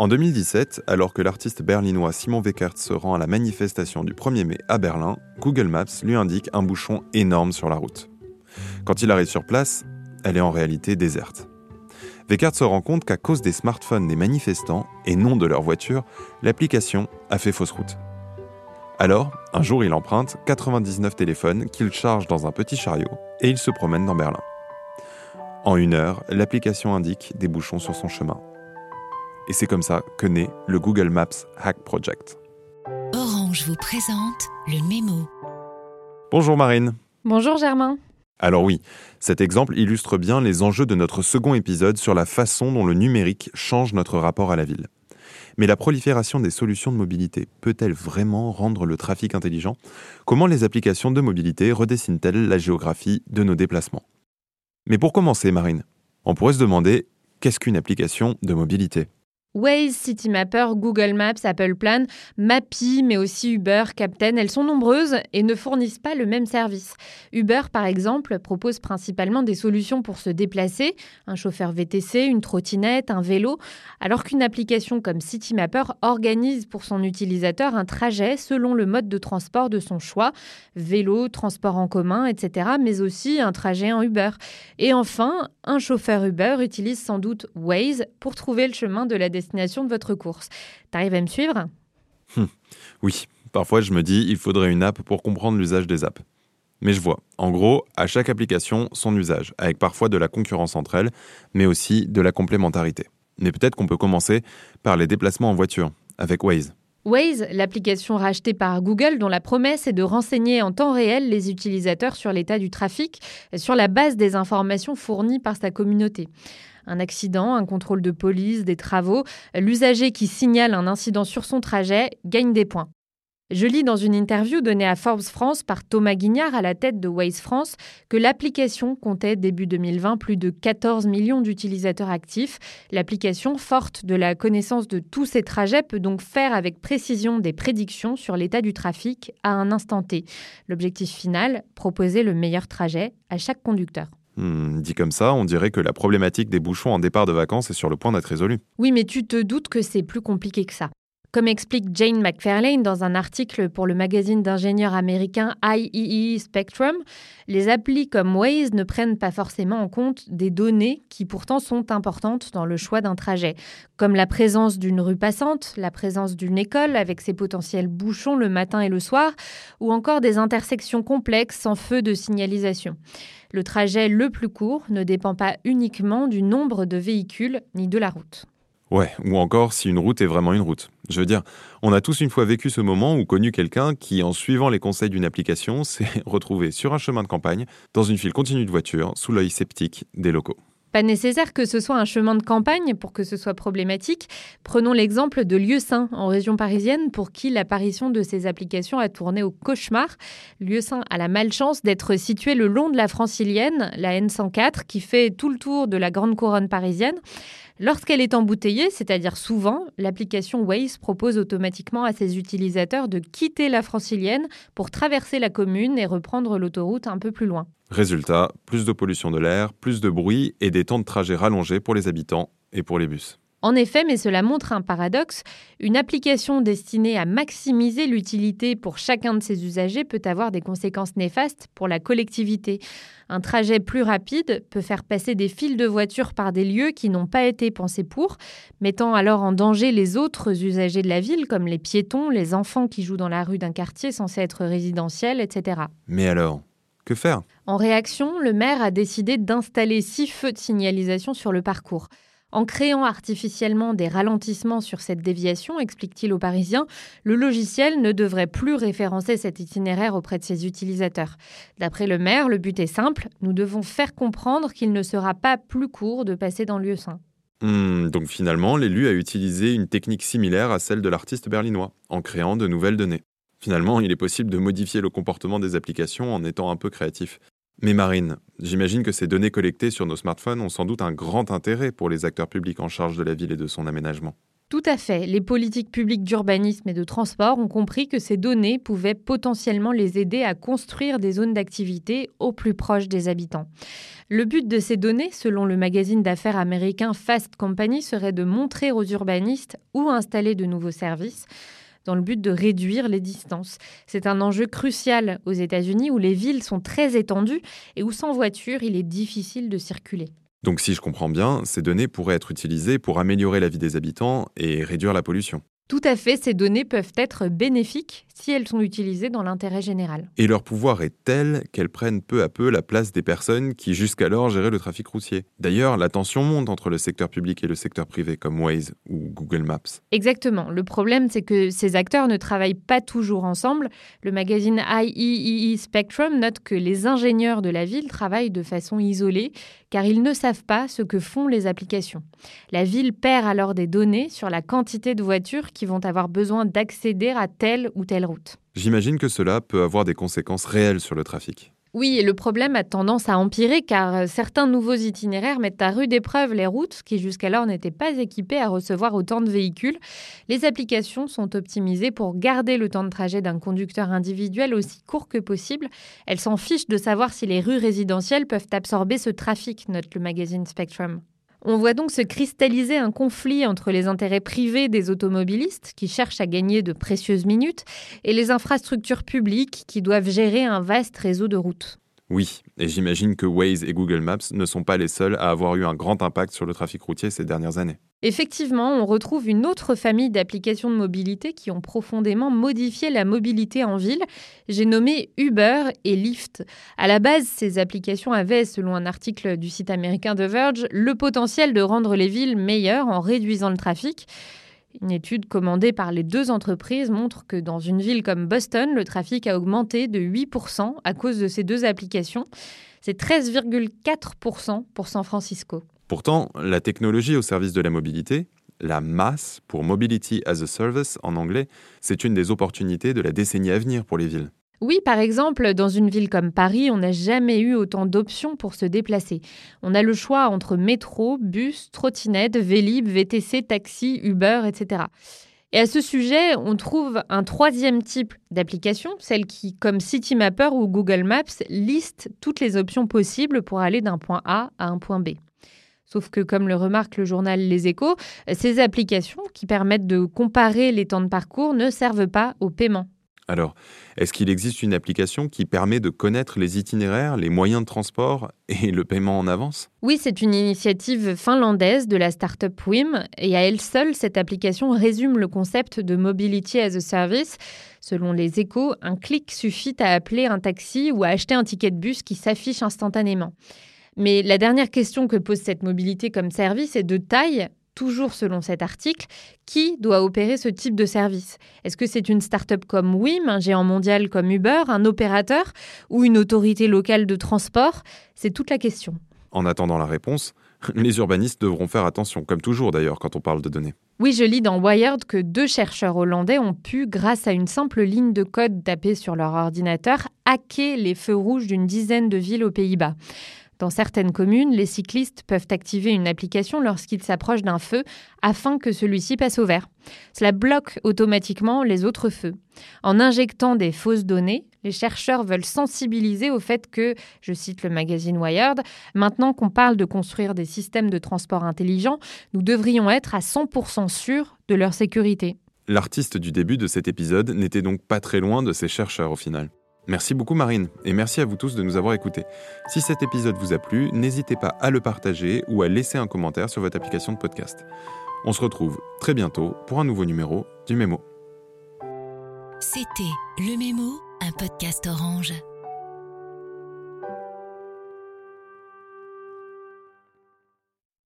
En 2017, alors que l'artiste berlinois Simon Weckert se rend à la manifestation du 1er mai à Berlin, Google Maps lui indique un bouchon énorme sur la route. Quand il arrive sur place, elle est en réalité déserte. Weckert se rend compte qu'à cause des smartphones des manifestants et non de leur voiture, l'application a fait fausse route. Alors, un jour, il emprunte 99 téléphones qu'il charge dans un petit chariot et il se promène dans Berlin. En une heure, l'application indique des bouchons sur son chemin. Et c'est comme ça que naît le Google Maps Hack Project. Orange vous présente le mémo. Bonjour Marine. Bonjour Germain. Alors oui, cet exemple illustre bien les enjeux de notre second épisode sur la façon dont le numérique change notre rapport à la ville. Mais la prolifération des solutions de mobilité peut-elle vraiment rendre le trafic intelligent? Comment les applications de mobilité redessinent-elles la géographie de nos déplacements? Mais pour commencer, Marine, on pourrait se demander qu'est-ce qu'une application de mobilité? Waze, Citymapper, Google Maps, Apple Plan, Mappy, mais aussi Uber, Captain, elles sont nombreuses et ne fournissent pas le même service. Uber, par exemple, propose principalement des solutions pour se déplacer, un chauffeur VTC, une trottinette, un vélo, alors qu'une application comme Citymapper organise pour son utilisateur un trajet selon le mode de transport de son choix, vélo, transport en commun, etc., mais aussi un trajet en Uber. Et enfin, un chauffeur Uber utilise sans doute Waze pour trouver le chemin de la destination destination de votre course. T'arrives à me suivre? Hum, Oui, parfois je me dis il faudrait une app pour comprendre l'usage des apps. Mais je vois, en gros, à chaque application, son usage, avec parfois de la concurrence entre elles, mais aussi de la complémentarité. Mais peut-être qu'on peut commencer par les déplacements en voiture, avec Waze. Waze, l'application rachetée par Google dont la promesse est de renseigner en temps réel les utilisateurs sur l'état du trafic sur la base des informations fournies par sa communauté un accident, un contrôle de police, des travaux, l'usager qui signale un incident sur son trajet gagne des points. Je lis dans une interview donnée à Forbes France par Thomas Guignard à la tête de Waze France que l'application comptait début 2020 plus de 14 millions d'utilisateurs actifs. L'application, forte de la connaissance de tous ces trajets, peut donc faire avec précision des prédictions sur l'état du trafic à un instant T. L'objectif final, proposer le meilleur trajet à chaque conducteur. Hmm, dit comme ça, on dirait que la problématique des bouchons en départ de vacances est sur le point d'être résolue. Oui, mais tu te doutes que c'est plus compliqué que ça. Comme explique Jane McFarlane dans un article pour le magazine d'ingénieurs américain IEE e Spectrum, les applis comme Waze ne prennent pas forcément en compte des données qui pourtant sont importantes dans le choix d'un trajet, comme la présence d'une rue passante, la présence d'une école avec ses potentiels bouchons le matin et le soir, ou encore des intersections complexes sans feu de signalisation. Le trajet le plus court ne dépend pas uniquement du nombre de véhicules ni de la route. Ouais, ou encore si une route est vraiment une route. Je veux dire, on a tous une fois vécu ce moment ou connu quelqu'un qui, en suivant les conseils d'une application, s'est retrouvé sur un chemin de campagne, dans une file continue de voitures, sous l'œil sceptique des locaux. Pas nécessaire que ce soit un chemin de campagne pour que ce soit problématique. Prenons l'exemple de Lieu-Saint, en région parisienne, pour qui l'apparition de ces applications a tourné au cauchemar. Lieu-Saint a la malchance d'être situé le long de la francilienne, la N104, qui fait tout le tour de la grande couronne parisienne. Lorsqu'elle est embouteillée, c'est-à-dire souvent, l'application Waze propose automatiquement à ses utilisateurs de quitter la francilienne pour traverser la commune et reprendre l'autoroute un peu plus loin. Résultat, plus de pollution de l'air, plus de bruit et des temps de trajet rallongés pour les habitants et pour les bus. En effet, mais cela montre un paradoxe, une application destinée à maximiser l'utilité pour chacun de ses usagers peut avoir des conséquences néfastes pour la collectivité. Un trajet plus rapide peut faire passer des files de voitures par des lieux qui n'ont pas été pensés pour, mettant alors en danger les autres usagers de la ville, comme les piétons, les enfants qui jouent dans la rue d'un quartier censé être résidentiel, etc. Mais alors que faire? En réaction, le maire a décidé d'installer six feux de signalisation sur le parcours. En créant artificiellement des ralentissements sur cette déviation, explique-t-il aux Parisiens, le logiciel ne devrait plus référencer cet itinéraire auprès de ses utilisateurs. D'après le maire, le but est simple, nous devons faire comprendre qu'il ne sera pas plus court de passer dans le lieu saint. Hmm, donc finalement, l'élu a utilisé une technique similaire à celle de l'artiste berlinois, en créant de nouvelles données. Finalement, il est possible de modifier le comportement des applications en étant un peu créatif. Mais Marine, j'imagine que ces données collectées sur nos smartphones ont sans doute un grand intérêt pour les acteurs publics en charge de la ville et de son aménagement. Tout à fait. Les politiques publiques d'urbanisme et de transport ont compris que ces données pouvaient potentiellement les aider à construire des zones d'activité au plus proche des habitants. Le but de ces données, selon le magazine d'affaires américain Fast Company, serait de montrer aux urbanistes où installer de nouveaux services dans le but de réduire les distances. C'est un enjeu crucial aux États-Unis où les villes sont très étendues et où sans voiture, il est difficile de circuler. Donc si je comprends bien, ces données pourraient être utilisées pour améliorer la vie des habitants et réduire la pollution. Tout à fait, ces données peuvent être bénéfiques si elles sont utilisées dans l'intérêt général. Et leur pouvoir est tel qu'elles prennent peu à peu la place des personnes qui jusqu'alors géraient le trafic routier. D'ailleurs, la tension monte entre le secteur public et le secteur privé comme Waze ou Google Maps. Exactement. Le problème, c'est que ces acteurs ne travaillent pas toujours ensemble. Le magazine IEEE e Spectrum note que les ingénieurs de la ville travaillent de façon isolée car ils ne savent pas ce que font les applications. La ville perd alors des données sur la quantité de voitures qui vont avoir besoin d'accéder à telle ou telle J'imagine que cela peut avoir des conséquences réelles sur le trafic. Oui, et le problème a tendance à empirer car euh, certains nouveaux itinéraires mettent à rude épreuve les routes qui jusqu'alors n'étaient pas équipées à recevoir autant de véhicules. Les applications sont optimisées pour garder le temps de trajet d'un conducteur individuel aussi court que possible. Elles s'en fichent de savoir si les rues résidentielles peuvent absorber ce trafic, note le magazine Spectrum. On voit donc se cristalliser un conflit entre les intérêts privés des automobilistes, qui cherchent à gagner de précieuses minutes, et les infrastructures publiques, qui doivent gérer un vaste réseau de routes. Oui, et j'imagine que Waze et Google Maps ne sont pas les seuls à avoir eu un grand impact sur le trafic routier ces dernières années. Effectivement, on retrouve une autre famille d'applications de mobilité qui ont profondément modifié la mobilité en ville. J'ai nommé Uber et Lyft. À la base, ces applications avaient, selon un article du site américain The Verge, le potentiel de rendre les villes meilleures en réduisant le trafic. Une étude commandée par les deux entreprises montre que dans une ville comme Boston, le trafic a augmenté de 8% à cause de ces deux applications. C'est 13,4% pour San Francisco. Pourtant, la technologie au service de la mobilité, la masse pour Mobility as a Service en anglais, c'est une des opportunités de la décennie à venir pour les villes. Oui, par exemple, dans une ville comme Paris, on n'a jamais eu autant d'options pour se déplacer. On a le choix entre métro, bus, trottinette, vélib, VTC, taxi, Uber, etc. Et à ce sujet, on trouve un troisième type d'application, celle qui, comme Citymapper ou Google Maps, liste toutes les options possibles pour aller d'un point A à un point B. Sauf que, comme le remarque le journal Les Échos, ces applications qui permettent de comparer les temps de parcours ne servent pas au paiement. Alors, est-ce qu'il existe une application qui permet de connaître les itinéraires, les moyens de transport et le paiement en avance? Oui, c'est une initiative finlandaise de la start-up WIM et à elle seule, cette application résume le concept de Mobility as a Service. Selon les échos, un clic suffit à appeler un taxi ou à acheter un ticket de bus qui s'affiche instantanément. Mais la dernière question que pose cette mobilité comme service est de taille toujours selon cet article, qui doit opérer ce type de service Est-ce que c'est une start-up comme WIM, un géant mondial comme Uber, un opérateur ou une autorité locale de transport? C'est toute la question. En attendant la réponse, les urbanistes devront faire attention, comme toujours d'ailleurs quand on parle de données. Oui, je lis dans Wired que deux chercheurs hollandais ont pu, grâce à une simple ligne de code tapée sur leur ordinateur, hacker les feux rouges d'une dizaine de villes aux Pays-Bas. Dans certaines communes, les cyclistes peuvent activer une application lorsqu'ils s'approchent d'un feu afin que celui-ci passe au vert. Cela bloque automatiquement les autres feux. En injectant des fausses données, les chercheurs veulent sensibiliser au fait que, je cite le magazine Wired, maintenant qu'on parle de construire des systèmes de transport intelligents, nous devrions être à 100% sûrs de leur sécurité. L'artiste du début de cet épisode n'était donc pas très loin de ces chercheurs au final. Merci beaucoup Marine, et merci à vous tous de nous avoir écoutés. Si cet épisode vous a plu, n'hésitez pas à le partager ou à laisser un commentaire sur votre application de podcast. On se retrouve très bientôt pour un nouveau numéro du Mémo. C'était Le Mémo, un podcast orange.